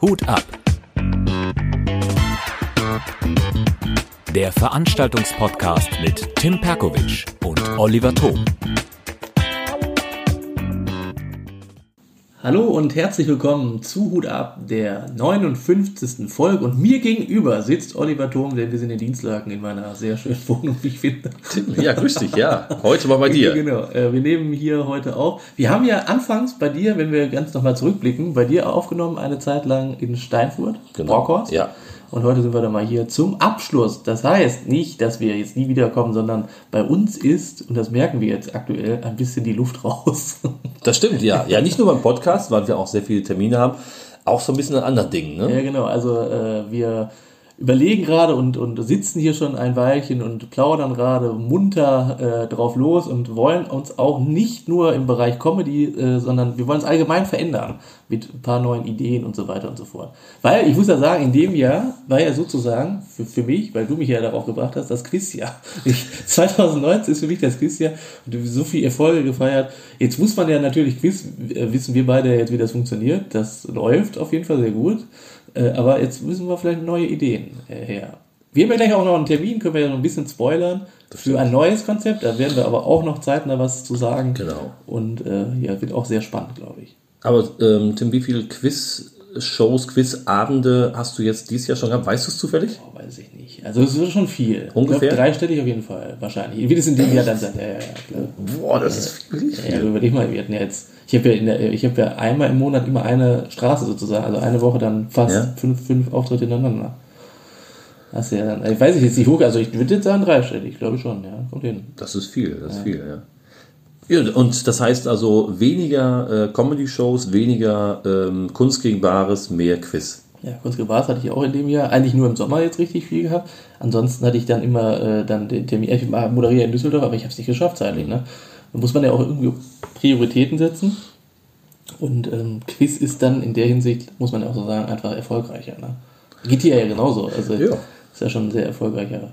Hut ab. Der Veranstaltungspodcast mit Tim Perkovic und Oliver Thom. Hallo und herzlich willkommen zu Hut ab, der 59. Folge. Und mir gegenüber sitzt Oliver Thom, denn wir sind in Dienstlaken in meiner sehr schönen Wohnung, wie ich finde. Ja, grüß dich, ja. Heute mal bei dir. Genau, äh, wir nehmen hier heute auf. Wir haben ja anfangs bei dir, wenn wir ganz nochmal zurückblicken, bei dir aufgenommen eine Zeit lang in Steinfurt, Genau. Brockhorst. Ja. Und heute sind wir dann mal hier zum Abschluss. Das heißt nicht, dass wir jetzt nie wiederkommen, sondern bei uns ist, und das merken wir jetzt aktuell, ein bisschen die Luft raus. Das stimmt, ja. Ja, nicht nur beim Podcast, weil wir auch sehr viele Termine haben, auch so ein bisschen an anderen Dingen, ne? Ja, genau. Also äh, wir überlegen gerade und, und sitzen hier schon ein Weilchen und plaudern gerade munter äh, drauf los und wollen uns auch nicht nur im Bereich Comedy, äh, sondern wir wollen es allgemein verändern mit ein paar neuen Ideen und so weiter und so fort. Weil ich muss ja sagen, in dem Jahr war ja sozusagen für, für mich, weil du mich ja darauf gebracht hast, das Quizjahr. Ich, 2019 ist für mich das Quizjahr und du hast so viele Erfolge gefeiert. Jetzt muss man ja natürlich Quiz, äh, wissen wir beide jetzt, wie das funktioniert. Das läuft auf jeden Fall sehr gut. Äh, aber jetzt müssen wir vielleicht neue Ideen äh, her. Wir haben ja gleich auch noch einen Termin, können wir ja noch ein bisschen spoilern für ein neues Konzept. Da werden wir aber auch noch zeitnah was zu sagen. Genau. Und äh, ja, wird auch sehr spannend, glaube ich. Aber ähm, Tim, wie viele Quiz-Shows, Quiz-Abende hast du jetzt dieses Jahr schon gehabt? Weißt du es zufällig? Oh, weiß ich nicht. Also es wird schon viel. Ungefähr? Ich glaub, dreistellig auf jeden Fall, wahrscheinlich. Wie das in dem Jahr dann sein. Ja, ja, klar. Boah, das ist wirklich Ja, überleg mal, wir hatten ja jetzt, ich habe ja, der, ich hab ja einmal im Monat immer eine Straße sozusagen, also eine Woche dann fast Ja. fünf, fünf Auftritte ineinander. Das ist ja dann, ich weiß ich jetzt nicht hoch, also ich würde jetzt sagen dreistellig, glaube ich schon, ja, kommt hin. Das ist viel, das ist viel, ja. Und das heißt also weniger äh, Comedy-Shows, weniger ähm, Kunst gegen Bares, mehr Quiz. Ja, Kunst Bars hatte ich auch in dem Jahr, eigentlich nur im Sommer jetzt richtig viel gehabt. Ansonsten hatte ich dann immer äh, dann den Termin, ich moderiere in Düsseldorf, aber ich habe es nicht geschafft zeitlich. Ne? Da muss man ja auch irgendwie Prioritäten setzen. Und ähm, Quiz ist dann in der Hinsicht, muss man ja auch so sagen, einfach erfolgreicher. Ne? Geht hier ja genauso. Also Ja. ist ja schon ein sehr erfolgreicher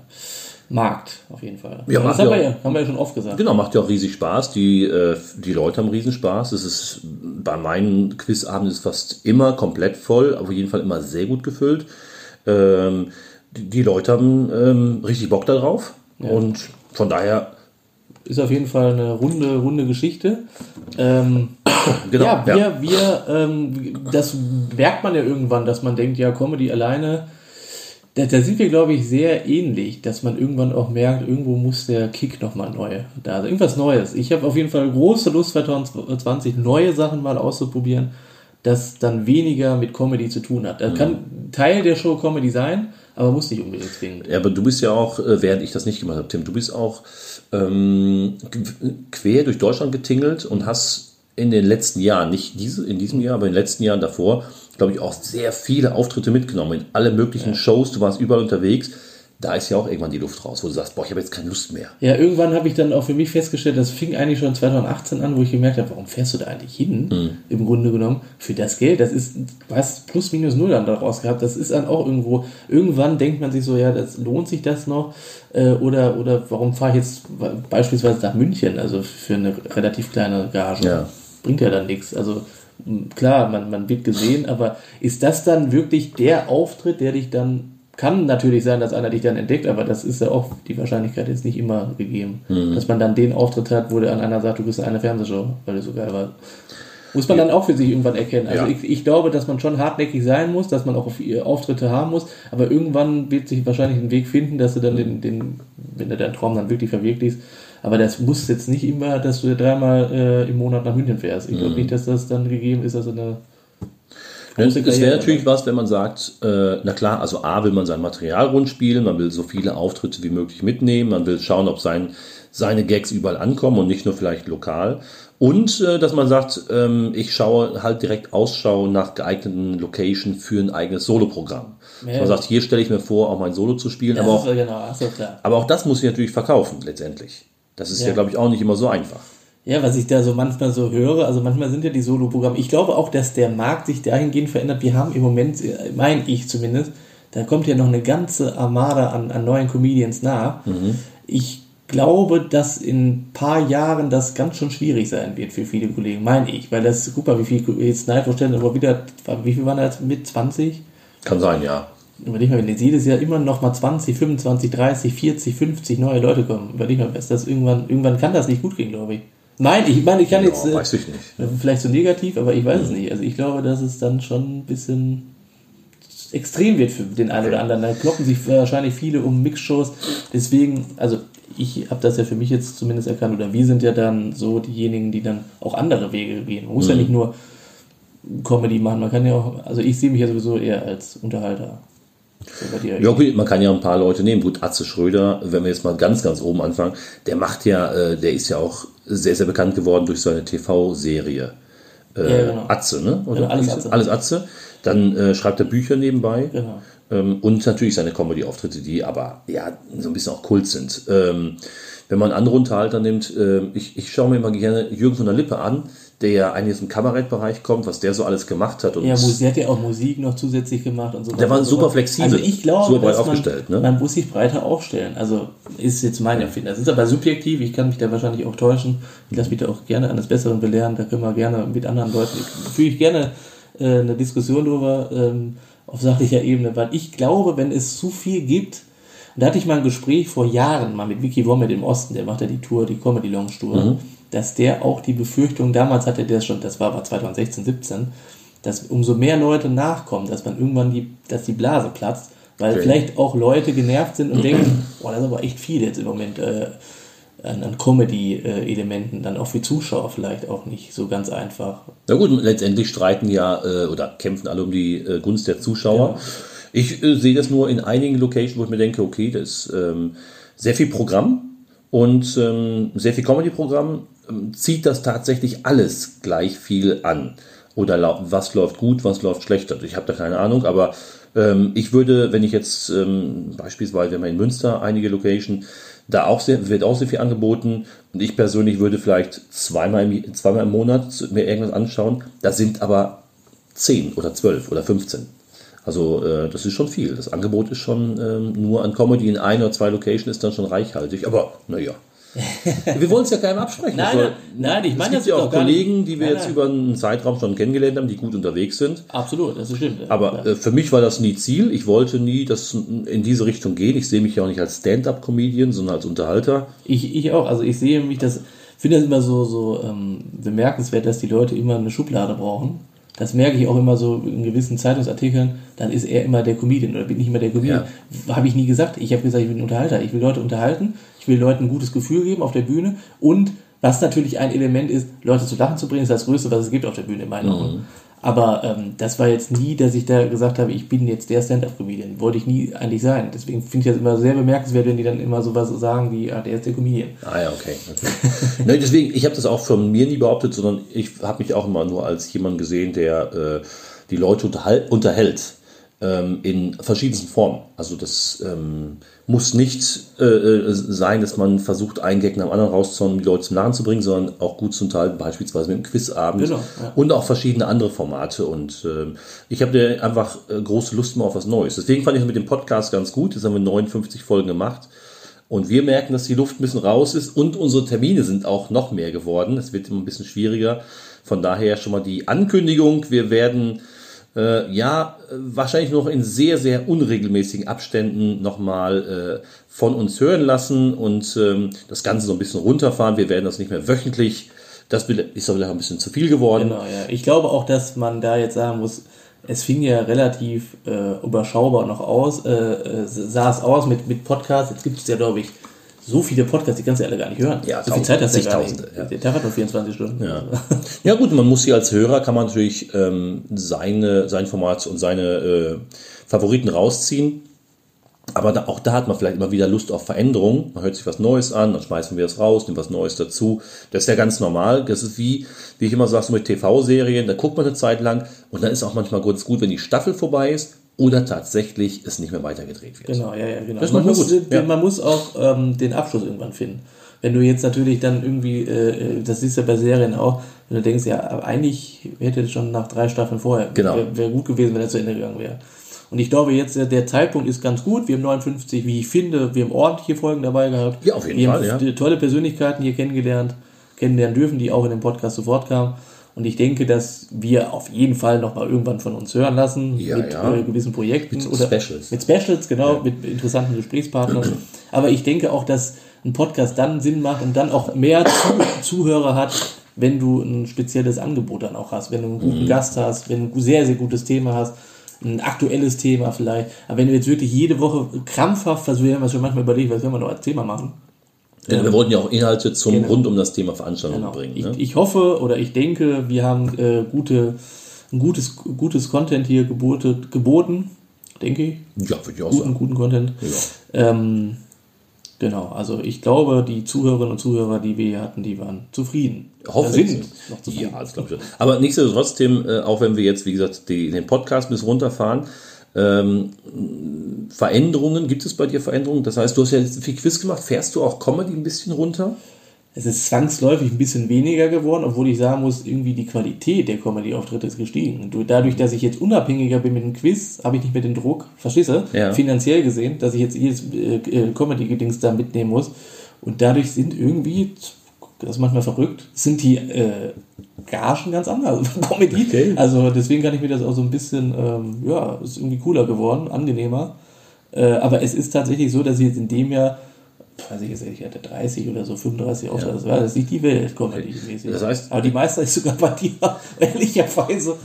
Markt, auf jeden Fall. Ja, das haben ja wir, ja, haben wir ja schon oft gesagt. Genau, macht ja auch riesig Spaß. Die, äh, die Leute haben riesen Spaß. Es ist bei meinen Quizabenden ist fast immer komplett voll, auf jeden Fall immer sehr gut gefüllt. Ähm, die, die Leute haben ähm, richtig Bock darauf und von daher Ist auf jeden Fall eine runde, runde Geschichte. Ähm, genau. ja, wir, wir ähm, das merkt man ja irgendwann, dass man denkt, ja, Comedy alleine, da, da sind wir, glaube ich, sehr ähnlich, dass man irgendwann auch merkt, irgendwo muss der Kick nochmal neu da sein. Irgendwas Neues. Ich habe auf jeden Fall große Lust 2020, neue Sachen mal auszuprobieren, das dann weniger mit Comedy zu tun hat. Das kann Teil der Show Comedy sein, aber muss nicht unbedingt zwingend. Ja, aber du bist ja auch, äh, während ich das nicht gemacht habe, Tim, du bist auch ähm, quer durch Deutschland getingelt und hast in den letzten Jahren, nicht diese, in diesem Jahr, aber in den letzten Jahren davor, glaube ich, auch sehr viele Auftritte mitgenommen in alle möglichen Shows. Du warst überall unterwegs. Da ist ja auch irgendwann die Luft raus, wo du sagst, boah, ich habe jetzt keine Lust mehr. Ja, irgendwann habe ich dann auch für mich festgestellt, das fing eigentlich schon 2018 an, wo ich gemerkt habe, warum fährst du da eigentlich hin? Im Grunde genommen, für das Geld, das ist, du hast plus minus null dann daraus gehabt, das ist dann auch irgendwo, irgendwann denkt man sich so, ja, das lohnt sich das noch? Äh, oder, oder warum fahre ich jetzt beispielsweise nach München, also für eine relativ kleine Gage? Ja. Bringt ja dann nichts. Also klar, man, man wird gesehen, aber ist das dann wirklich der Auftritt, der dich dann kann natürlich sein, dass einer dich dann entdeckt, aber das ist ja auch die Wahrscheinlichkeit jetzt nicht immer gegeben, dass man dann den Auftritt hat, wo der an einer sagt, du bist eine Fernsehshow, weil du so geil warst. Muss man dann auch für sich irgendwann erkennen. Also Ja. ich, ich glaube, dass man schon hartnäckig sein muss, dass man auch auf Auftritte haben muss, aber irgendwann wird sich wahrscheinlich ein Weg finden, dass du dann den, den wenn du deinen Traum dann wirklich verwirklichst, aber das muss jetzt nicht immer, dass du dreimal äh, im Monat nach München fährst. Ich glaube nicht, dass das dann gegeben ist, also eine große Es wäre natürlich was, wenn man sagt, äh, na klar, also A will man sein Material rund spielen, man will so viele Auftritte wie möglich mitnehmen, man will schauen, ob sein, seine Gags überall ankommen und nicht nur vielleicht lokal. Und äh, dass man sagt, ähm, ich schaue halt direkt Ausschau nach geeigneten Location für ein eigenes Soloprogramm. Dass Ja. man sagt, hier stelle ich mir vor, auch mein Solo zu spielen, Das aber auch, genau, so, aber auch das muss ich natürlich verkaufen letztendlich. Das ist ja, Ja. glaube ich, auch nicht immer so einfach. Ja, was ich da so manchmal so höre, also manchmal sind ja die Solo-Programme, ich glaube auch, dass der Markt sich dahingehend verändert. Wir haben im Moment, äh, mein ich zumindest, da kommt ja noch eine ganze Armada an, an neuen Comedians nach. Ich glaube, dass in ein paar Jahren das ganz schön schwierig sein wird für viele Kollegen, meine ich. Weil das, guck mal, wie viel jetzt Nitro stellen aber wieder, wie viel waren das mit 20? Kann sein, ja. Überleg mal, wenn jetzt jedes Jahr immer noch mal 20, 25, 30, 40, 50 neue Leute kommen, überleg mal, ist das irgendwann, irgendwann kann das nicht gut gehen, glaube ich. Nein, ich meine, ich kann Ja, jetzt, äh, weiß ich nicht. vielleicht so negativ, aber ich weiß es nicht. Also ich glaube, dass es dann schon ein bisschen extrem wird für den einen oder anderen. Da kloppen sich wahrscheinlich viele um Mixshows. Deswegen, also ich habe das ja für mich jetzt zumindest erkannt, oder wir sind ja dann so diejenigen, die dann auch andere Wege gehen. Man muss ja nicht nur Comedy machen, man kann ja auch, also ich sehe mich ja sowieso eher als Unterhalter. Ja, gut, man kann ja ein paar Leute nehmen. Gut, Atze Schröder, wenn wir jetzt mal ganz, ganz oben anfangen, der macht ja, äh, der ist ja auch sehr, sehr bekannt geworden durch seine TV-Serie. Äh, Ja, genau. Atze, ne? Oder? Ja, alles Hieß- Atze. Alles Atze. Dann äh, schreibt er Bücher nebenbei. Genau. Ähm, und natürlich seine Comedy-Auftritte, die aber ja so ein bisschen auch Kult sind. Ähm, wenn man andere Unterhalter nimmt, ähm, ich, ich schaue mir immer gerne Jürgen von der Lippe an, der ja eigentlich aus dem Kabarettbereich kommt, was der so alles gemacht hat. Und Ja, der hat ja auch Musik noch zusätzlich gemacht und so. Der war super flexibel, Also ich glaube, super breit dass man, aufgestellt, ne? man muss sich breiter aufstellen. Also ist jetzt mein Empfinden. Das ist aber subjektiv. Ich kann mich da wahrscheinlich auch täuschen. Ich lasse mich da auch gerne eines Besseren belehren. Da können wir gerne mit anderen Leuten, ich, führe ich gerne äh, eine Diskussion darüber ähm, auf sachlicher Ebene, weil ich glaube, wenn es zu viel gibt, und da hatte ich mal ein Gespräch vor Jahren mal mit Vicky Wommet im Osten, der macht ja die Tour, die Comedy Lounge Tour, Mhm. Dass der auch die Befürchtung, damals hatte der schon, das war aber 2016, 17, dass umso mehr Leute nachkommen, dass man irgendwann die, dass die Blase platzt, weil Okay. vielleicht auch Leute genervt sind und denken, boah, das ist aber echt viel jetzt im Moment äh, an, an Comedy-Elementen, dann auch für Zuschauer vielleicht auch nicht so ganz einfach. Na gut, letztendlich streiten ja äh, oder kämpfen alle um die äh, Gunst der Zuschauer. Ich äh, sehe das nur in einigen Locations, wo ich mir denke, okay, das ist ähm, sehr viel Programm und ähm, sehr viel Comedy-Programm. Ähm, zieht das tatsächlich alles gleich viel an? Oder was läuft gut, was läuft schlechter? Ich habe da keine Ahnung, aber ähm, ich würde, wenn ich jetzt ähm, beispielsweise, wenn man in Münster einige Location, da auch sehr, wird auch sehr viel angeboten und ich persönlich würde vielleicht zweimal im, zweimal im Monat mir irgendwas anschauen. Das sind aber 10 oder 12 oder 15. Also äh, das ist schon viel. Das Angebot ist schon ähm, nur an Comedy in ein oder zwei Locations ist dann schon reichhaltig. Aber naja. Wir wollen es ja keinem absprechen. Nein, Es soll- nein, nein, ich es meine gibt das ja ist auch Kollegen, die wir Nein, jetzt nein. über einen Zeitraum schon kennengelernt haben, die gut unterwegs sind. Absolut, das stimmt. Aber äh, für mich war das nie Ziel. Ich wollte nie das in diese Richtung gehen. Ich sehe mich ja auch nicht als Stand-up-Comedian, sondern als Unterhalter. Ich, ich auch. Also ich sehe mich das, finde das immer so, so ähm, bemerkenswert, dass die Leute immer eine Schublade brauchen. Das merke ich auch immer so in gewissen Zeitungsartikeln. Dann ist er immer der Comedian oder bin ich immer der Comedian. Habe ich nie gesagt. Ich habe gesagt, ich bin ein Unterhalter. Ich will Leute unterhalten. Ich will Leuten ein gutes Gefühl geben auf der Bühne. Und was natürlich ein Element ist, Leute zu lachen zu bringen, ist das Größte, was es gibt auf der Bühne in meinen Augen. Aber ähm, das war jetzt nie, dass ich da gesagt habe, ich bin jetzt der Stand-Up-Comedian. Wollte ich nie eigentlich sein. Deswegen finde ich das immer sehr bemerkenswert, wenn die dann immer sowas sagen wie, ah, der ist der Comedian. Ah ja, okay. okay. ne, deswegen, ich habe das auch von mir nie behauptet, sondern ich habe mich auch immer nur als jemand gesehen, der äh, die Leute unterhält. Ähm, in verschiedensten Formen. Also das ähm, muss nicht äh, äh, sein, dass man versucht, einen Gag nach dem anderen rauszuhauen, die Leute zum Lachen zu bringen, sondern auch gut zu unterhalten, beispielsweise mit einem Quizabend Genau, ja. und auch verschiedene andere Formate. Und ähm, ich habe einfach äh, große Lust mal auf was Neues. Deswegen fand ich das mit dem Podcast ganz gut. Jetzt haben wir 59 Folgen gemacht. Und wir merken, dass die Luft ein bisschen raus ist und unsere Termine sind auch noch mehr geworden. Es wird immer ein bisschen schwieriger. Von daher schon mal die Ankündigung. Wir werden äh, ja wahrscheinlich noch in sehr, sehr unregelmäßigen Abständen nochmal äh, von uns hören lassen und ähm, das Ganze so ein bisschen runterfahren. Wir werden das nicht mehr wöchentlich. Das ist doch wieder ein bisschen zu viel geworden. Genau, ja. Ich glaube auch, dass man da jetzt sagen muss, es fing ja relativ äh, überschaubar noch aus, äh, äh, sah es aus mit, mit Podcasts. Jetzt gibt es ja, glaube ich, so viele Podcasts, die kannst du alle gar nicht hören. Ja, so viel Zeit hast du gar nicht. zigtausende, ja. Der Tag hat nur 24 Stunden. Ja. ja gut, man muss hier als Hörer, kann man natürlich ähm, seine, sein Format und seine äh, Favoriten rausziehen. Aber da, auch da hat man vielleicht immer wieder Lust auf Veränderung. Man hört sich was Neues an, dann schmeißen wir es raus, nimmt was Neues dazu. Das ist ja ganz normal. Das ist wie, wie ich immer sage, so mit TV-Serien, da guckt man eine Zeit lang und dann ist auch manchmal ganz gut, wenn die Staffel vorbei ist oder tatsächlich es nicht mehr weitergedreht wird. Genau, ja, ja, genau. Das man, muss, gut, ja. man muss auch ähm, den Abschluss irgendwann finden. Wenn du jetzt natürlich dann irgendwie, äh, das siehst du ja bei Serien auch, wenn du denkst, ja, eigentlich hätte es schon nach drei Staffeln vorher, Genau. wäre wär gut gewesen, wenn er zu Ende gegangen wäre. Und ich glaube, jetzt der, der Zeitpunkt ist ganz gut. Wir haben 59, wie ich finde, wir haben ordentliche Folgen dabei gehabt. Ja, auf jeden wir Fall, haben ja. tolle Persönlichkeiten hier kennengelernt, kennenlernen dürfen, die auch in dem Podcast sofort kamen. Und ich denke, dass wir auf jeden Fall noch mal irgendwann von uns hören lassen Ja, mit ja. Äh, gewissen Projekten Mit oder Specials. Mit Specials, genau, mit interessanten Gesprächspartnern. Aber ich denke auch, dass ein Podcast dann Sinn macht und dann auch mehr Zu Zuhörer hat, wenn du ein spezielles Angebot dann auch hast, wenn du einen guten Mhm. Gast hast, wenn du ein sehr, sehr gutes Thema hast, ein aktuelles Thema vielleicht. Aber wenn du jetzt wirklich jede Woche krampfhaft versuchst, wir haben uns schon manchmal überlegt, was können wir noch als Thema machen? Denn wir wollten ja auch Inhalte zum Genau. rund um das Thema Veranstaltung Genau. bringen. Ich, Ne? ich hoffe oder ich denke, wir haben äh, gute, ein gutes, gutes Content hier geboten, geboten denke ich. ja, würde ich auch Guten, sagen. guten Content. Ähm, genau, also ich glaube, die Zuhörerinnen und Zuhörer, die wir hier hatten, die waren zufrieden. Hoffe Oder ich. sind noch zufrieden. Ja, das glaube ich. schon. Aber nichtsdestotrotz, Tim, äh, auch wenn wir jetzt, wie gesagt, die, den Podcast bis runterfahren, ähm, Veränderungen, gibt es bei dir Veränderungen? Das heißt, du hast ja jetzt viel Quiz gemacht. Fährst du auch Comedy ein bisschen runter? Es ist zwangsläufig ein bisschen weniger geworden, obwohl ich sagen muss, irgendwie die Qualität der Comedy-Auftritte ist gestiegen. Du- Dadurch, dass ich jetzt unabhängiger bin mit dem Quiz, habe ich nicht mehr den Druck, verstehst du? Ja. Finanziell gesehen, dass ich jetzt jedes äh, äh, Comedy-Gedings da mitnehmen muss. Und dadurch sind irgendwie, das ist manchmal verrückt, sind die äh, Gagen ganz anders. Comedy. Okay. Also deswegen kann ich mir das auch so ein bisschen, ähm, ja, ist irgendwie cooler geworden, angenehmer. Äh, aber es ist tatsächlich so, dass ich jetzt in dem Jahr, weiß ich jetzt nicht, ich hatte 30 oder so, 35 Auftritte, das war das ist nicht die Welt, Comedy-mäßig. Das heißt- aber die meiste ist sogar bei dir, ehrlicherweise.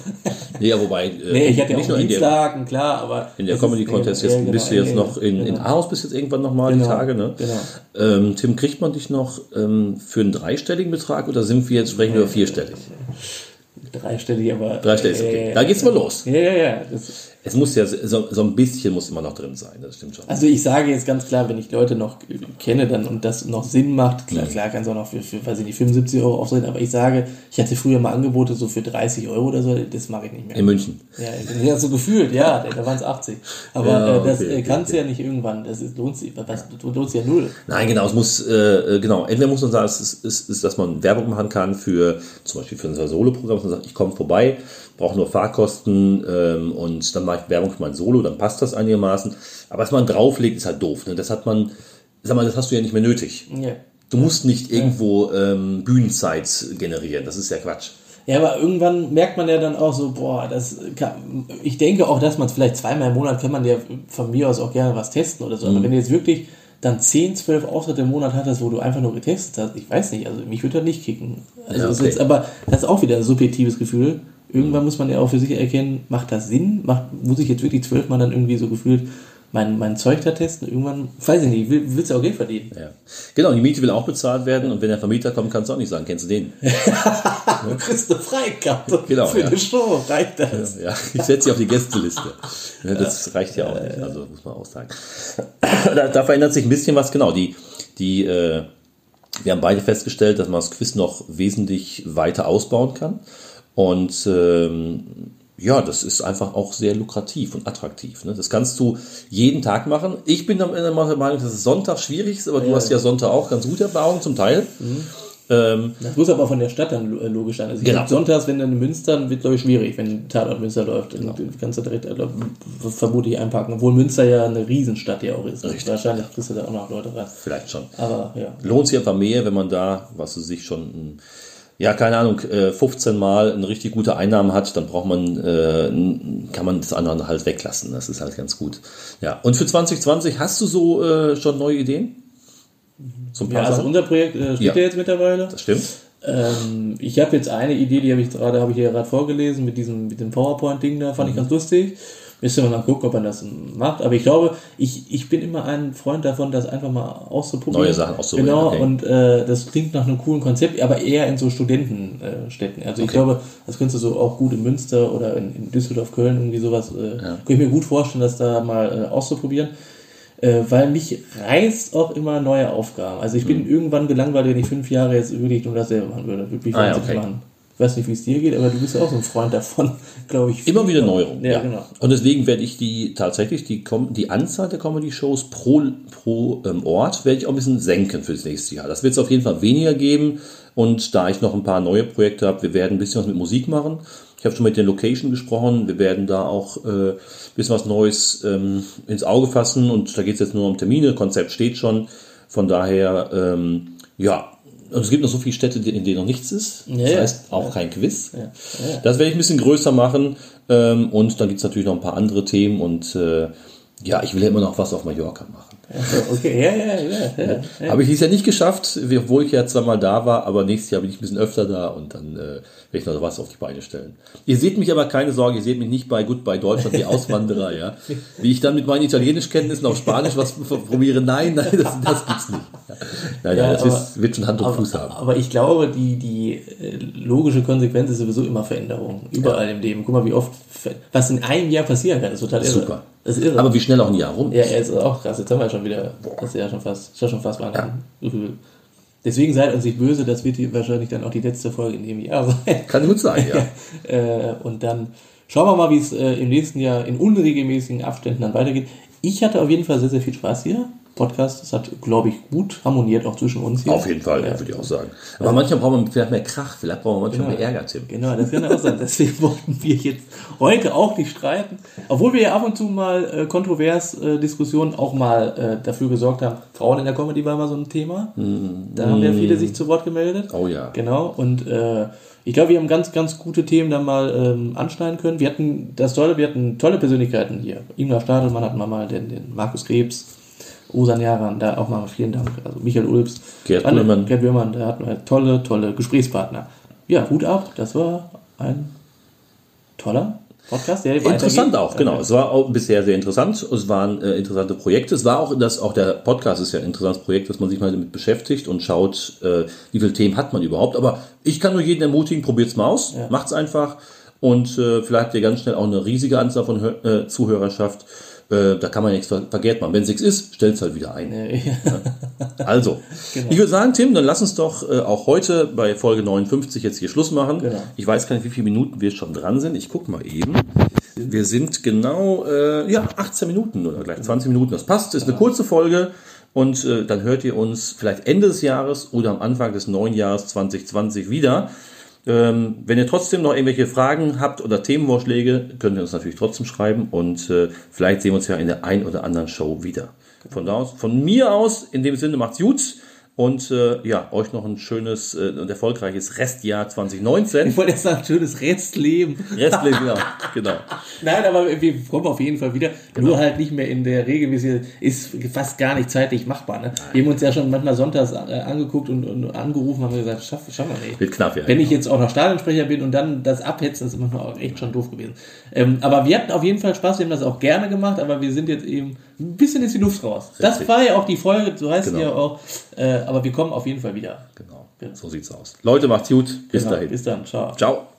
Nee, ja, wobei, äh, Nee, ich hatte ja nicht auch nur in der, Dienstlagen, klar, aber. in der es Comedy ist- Contest, ja, jetzt genau, bist du jetzt ja, noch in, in genau. Aarhus, bist jetzt irgendwann nochmal die Genau, Tage, ne? genau. Ähm, Tim, kriegt man dich noch ähm, für einen dreistelligen Betrag oder sind wir jetzt, sprechen wir über vierstellig? Dreistellig, aber. Dreistellig ist okay. äh, Da geht's mal los. Ja, ja, ja. Das, Es muss ja so, so ein bisschen muss immer noch drin sein, das stimmt schon. Also ich sage jetzt ganz klar, wenn ich Leute noch kenne dann und das noch Sinn macht, klar, klar kann es auch noch für, für, weiß ich nicht, 75 Euro auftreten, aber ich sage, ich hatte früher mal Angebote so für 30 Euro oder so, das mache ich nicht mehr. In München. Ja, ja, so gefühlt, ja, da waren es 80. Aber Ja, äh, das okay, äh, okay, kannst du ja nicht irgendwann, das ist, lohnt sich, was, lohnt sich ja null. Nein, genau, es muss, äh, genau, entweder muss man sagen, es ist, ist, ist, dass man Werbung machen kann für, zum Beispiel für unser Solo-Programm, dass man sagt, ich komme vorbei, brauche nur Fahrkosten ähm, und dann mache ich Werbung für mein Solo, dann passt das einigermaßen. Aber was man drauflegt, ist halt doof. Ne? Das hat man, sag mal, das hast du ja nicht mehr nötig. Ja. Du musst nicht irgendwo ähm, Bühnenzeit generieren, das ist ja Quatsch. Ja, aber irgendwann merkt man ja dann auch so, boah, das kann, ich denke auch, dass man es vielleicht zweimal im Monat kann man ja von mir aus auch gerne was testen oder so. Mhm. Aber wenn du jetzt wirklich dann 10, 12 Auftritte im Monat hattest, wo du einfach nur getestet hast, ich weiß nicht, also mich würde das nicht kicken. Also Ja, das ist okay. jetzt, aber das ist auch wieder ein subjektives Gefühl. Irgendwann muss man ja auch für sich erkennen, macht das Sinn? Macht, muss ich jetzt wirklich zwölfmal dann irgendwie so gefühlt mein, mein Zeug da testen? Irgendwann, weiß ich nicht, will, willst du auch Geld verdienen? Ja. Genau, die Miete will auch bezahlt werden und wenn der Vermieter kommt, kannst du auch nicht sagen, kennst du den? Du kriegst eine Freikarte Genau, für ja. eine Show, reicht das? Ja, ich setze sie auf die Gästeliste. Ja, das reicht ja auch nicht, also muss man auch sagen. Da, da verändert sich ein bisschen was, genau. Die, die, äh, wir haben beide festgestellt, dass man das Quiz noch wesentlich weiter ausbauen kann. Und ähm, ja, das ist einfach auch sehr lukrativ und attraktiv. Ne? Das kannst du jeden Tag machen. Ich bin am Ende mal der Meinung, dass es Sonntag schwierig ist, aber du hast ja Sonntag auch ganz gute Erfahrungen zum Teil. Ähm, Das muss aber von der Stadt dann lo- logisch sein. Also Genau. glaub, sonntags, wenn dann in Münster, dann wird glaube ich schwierig, wenn Tatort Münster läuft. Genau. Dann kannst du direkt also, vermutlich einpacken. Obwohl Münster ja eine Riesenstadt ja auch ist. Richtig. Wahrscheinlich kriegst du da auch noch Leute rein. vielleicht schon. Aber ja. lohnt sich einfach mehr, wenn man da, was weiß ich, schon, ja, keine Ahnung, äh, 15 Mal eine richtig gute Einnahme hat, dann braucht man, äh, kann man das andere halt weglassen. Das ist halt ganz gut. Ja, und für 2020 hast du so äh, schon neue Ideen? Ein Ja, also unser Projekt äh, steht Ja. ja. jetzt mittlerweile. Das stimmt. Ähm, ich habe jetzt eine Idee, die habe ich gerade, habe ich hier gerade vorgelesen mit diesem, mit dem PowerPoint-Ding da, Mhm. fand ich ganz lustig. Müsste man dann gucken, ob man das macht. Aber ich glaube, ich, ich bin immer ein Freund davon, das einfach mal auszuprobieren. Neue Sachen auszuprobieren, Genau, okay. und äh, das klingt nach einem coolen Konzept, aber eher in so Studentenstädten. Also ich Okay. glaube, das könntest du so auch gut in Münster oder in, in Düsseldorf, Köln, irgendwie sowas, äh, könnte ich mir gut vorstellen, das da mal äh, auszuprobieren. Äh, weil mich reißt auch immer neue Aufgaben. Also ich bin Hm. irgendwann gelangweilt, wenn ich fünf Jahre jetzt wirklich nur dasselbe machen würde. Würde mich Ah, ja, okay. machen. Ich weiß nicht, wie es dir geht, aber du bist ja auch so ein Freund davon, glaube ich. Immer wieder Neuerungen. Ja, genau. Und deswegen werde ich die tatsächlich die, Com die Anzahl der Comedy-Shows pro, pro ähm, Ort werde ich auch ein bisschen senken für das nächste Jahr. Das wird es auf jeden Fall weniger geben. Und da ich noch ein paar neue Projekte habe, wir werden ein bisschen was mit Musik machen. Ich habe schon mit der Location gesprochen. Wir werden da auch äh, bisschen was Neues ähm, ins Auge fassen und da geht es jetzt nur um Termine. Konzept steht schon. Von daher, ähm, ja, und es gibt noch so viele Städte, in denen noch nichts ist. Ja, das ja. heißt auch kein Quiz. Ja. Das werde ich ein bisschen größer machen. Ähm, und dann gibt es natürlich noch ein paar andere Themen und äh, ja, ich will ja immer noch was auf Mallorca machen. Also, okay, ja, ja, ja. ja, ja. Habe ich dies Jahr nicht geschafft, obwohl ich ja zweimal da war, aber nächstes Jahr bin ich ein bisschen öfter da und dann äh, werde ich noch was auf die Beine stellen. Ihr seht mich aber keine Sorge, ihr seht mich nicht bei Goodbye Deutschland, die Auswanderer, ja. Wie ich dann mit meinen Italienischkenntnissen auf Spanisch was probiere, nein, nein, das, das gibt's nicht. Ja. Nein, Ja, nein, das aber- ist, wird schon Hand und Fuß haben. aber ich glaube, die, die äh, logische Konsequenz ist sowieso immer Veränderung. Überall im Leben. Guck mal, wie oft, was in einem Jahr passieren kann, ist total irre. Super. Das ist irre. Aber wie schnell auch ein Jahr rum. ja, ist auch krass. Jetzt haben wir ja schon wieder, das ist ja schon fast, ist ja schon fast Weihnachten. Deswegen seid uns nicht böse, das wird wahrscheinlich dann auch die letzte Folge in dem Jahr sein. Kann gut sein, ja. Äh, und dann schauen wir mal, wie es äh, im nächsten Jahr in unregelmäßigen Abständen dann weitergeht. Ich hatte auf jeden Fall sehr, sehr viel Spaß hier. Podcast, das hat, glaube ich, gut harmoniert auch zwischen uns hier. Auf jeden Fall, ja, würde ich auch sagen. Aber manchmal braucht man vielleicht mehr Krach, vielleicht braucht man manchmal Genau. mehr Ärger, Tim. Genau, das kann auch sein. Deswegen wollten wir jetzt heute auch nicht streiten. Obwohl wir ja ab und zu mal äh, kontrovers äh, Diskussionen auch mal äh, dafür gesorgt haben. Frauen in der Comedy war mal so ein Thema. Da haben ja viele sich zu Wort gemeldet. Oh ja. Genau. Und äh, ich glaube, wir haben ganz, ganz gute Themen da mal ähm, anschneiden können. Wir hatten das Tolle, wir hatten tolle Persönlichkeiten hier. Ingmar Stadelmann hatten wir mal, den, den Markus Krebs, Osan Jaran, da auch mal vielen Dank. Also Michael Ulbs. Gerd Alle- Böhmermann. Gerd Böhmermann, da hatten wir tolle, tolle Gesprächspartner. Ja, Hut ab, das war ein toller Podcast. Der Interessant auch, genau. Es war auch bisher sehr interessant. Es waren äh, interessante Projekte. Es war auch, das, auch der Podcast ist ja ein interessantes Projekt, dass man sich mal damit beschäftigt und schaut, äh, wie viele Themen hat man überhaupt. Aber ich kann nur jeden ermutigen, probiert's mal aus, Ja. macht's einfach. Und äh, vielleicht habt ihr ganz schnell auch eine riesige Anzahl von Hör äh, Zuhörerschaft. Äh, da kann man nichts ver verkehrt machen. Wenn es nichts ist, stellt's halt wieder ein. Äh, Also, Genau. ich würde sagen, Tim, dann lass uns doch äh, auch heute bei Folge 59 jetzt hier Schluss machen. Genau. Ich weiß gar nicht, wie viele Minuten wir schon dran sind. Ich guck mal eben. Wir sind genau, äh, ja, 18 Minuten oder gleich 20 Minuten. Das passt, ist eine kurze Folge. Und äh, dann hört ihr uns vielleicht Ende des Jahres oder am Anfang des neuen Jahres 2020 wieder. Ähm, wenn ihr trotzdem noch irgendwelche Fragen habt oder Themenvorschläge, könnt ihr uns natürlich trotzdem schreiben und äh, vielleicht sehen wir uns ja in der ein oder anderen Show wieder. Von da aus, von mir aus, in dem Sinne macht's gut und äh, ja, euch noch ein schönes äh, und erfolgreiches Restjahr 2019. ich wollte jetzt sagen, schönes Restleben. Restleben, genau, genau. Nein, aber wir kommen auf jeden Fall wieder. Nur halt nicht mehr in der regelmäßigen, ist fast gar nicht zeitlich machbar. Ne? Wir haben uns ja schon manchmal sonntags äh, angeguckt und, und angerufen, haben gesagt, schaff, schaffen wir nicht. Wird knapp, ja. Wenn ich jetzt auch noch Stadionsprecher bin und dann das abhetzen, ist manchmal auch echt schon doof gewesen. Ähm, aber wir hatten auf jeden Fall Spaß, wir haben das auch gerne gemacht, aber wir sind jetzt eben ein bisschen ist die Luft raus. Das Richtig. war ja auch die Folge, so heißt Genau. ja auch. Äh, aber wir kommen auf jeden Fall wieder. Genau, so sieht's aus. Leute, macht's gut. Bis Genau. dahin. Bis dann. Ciao. Ciao.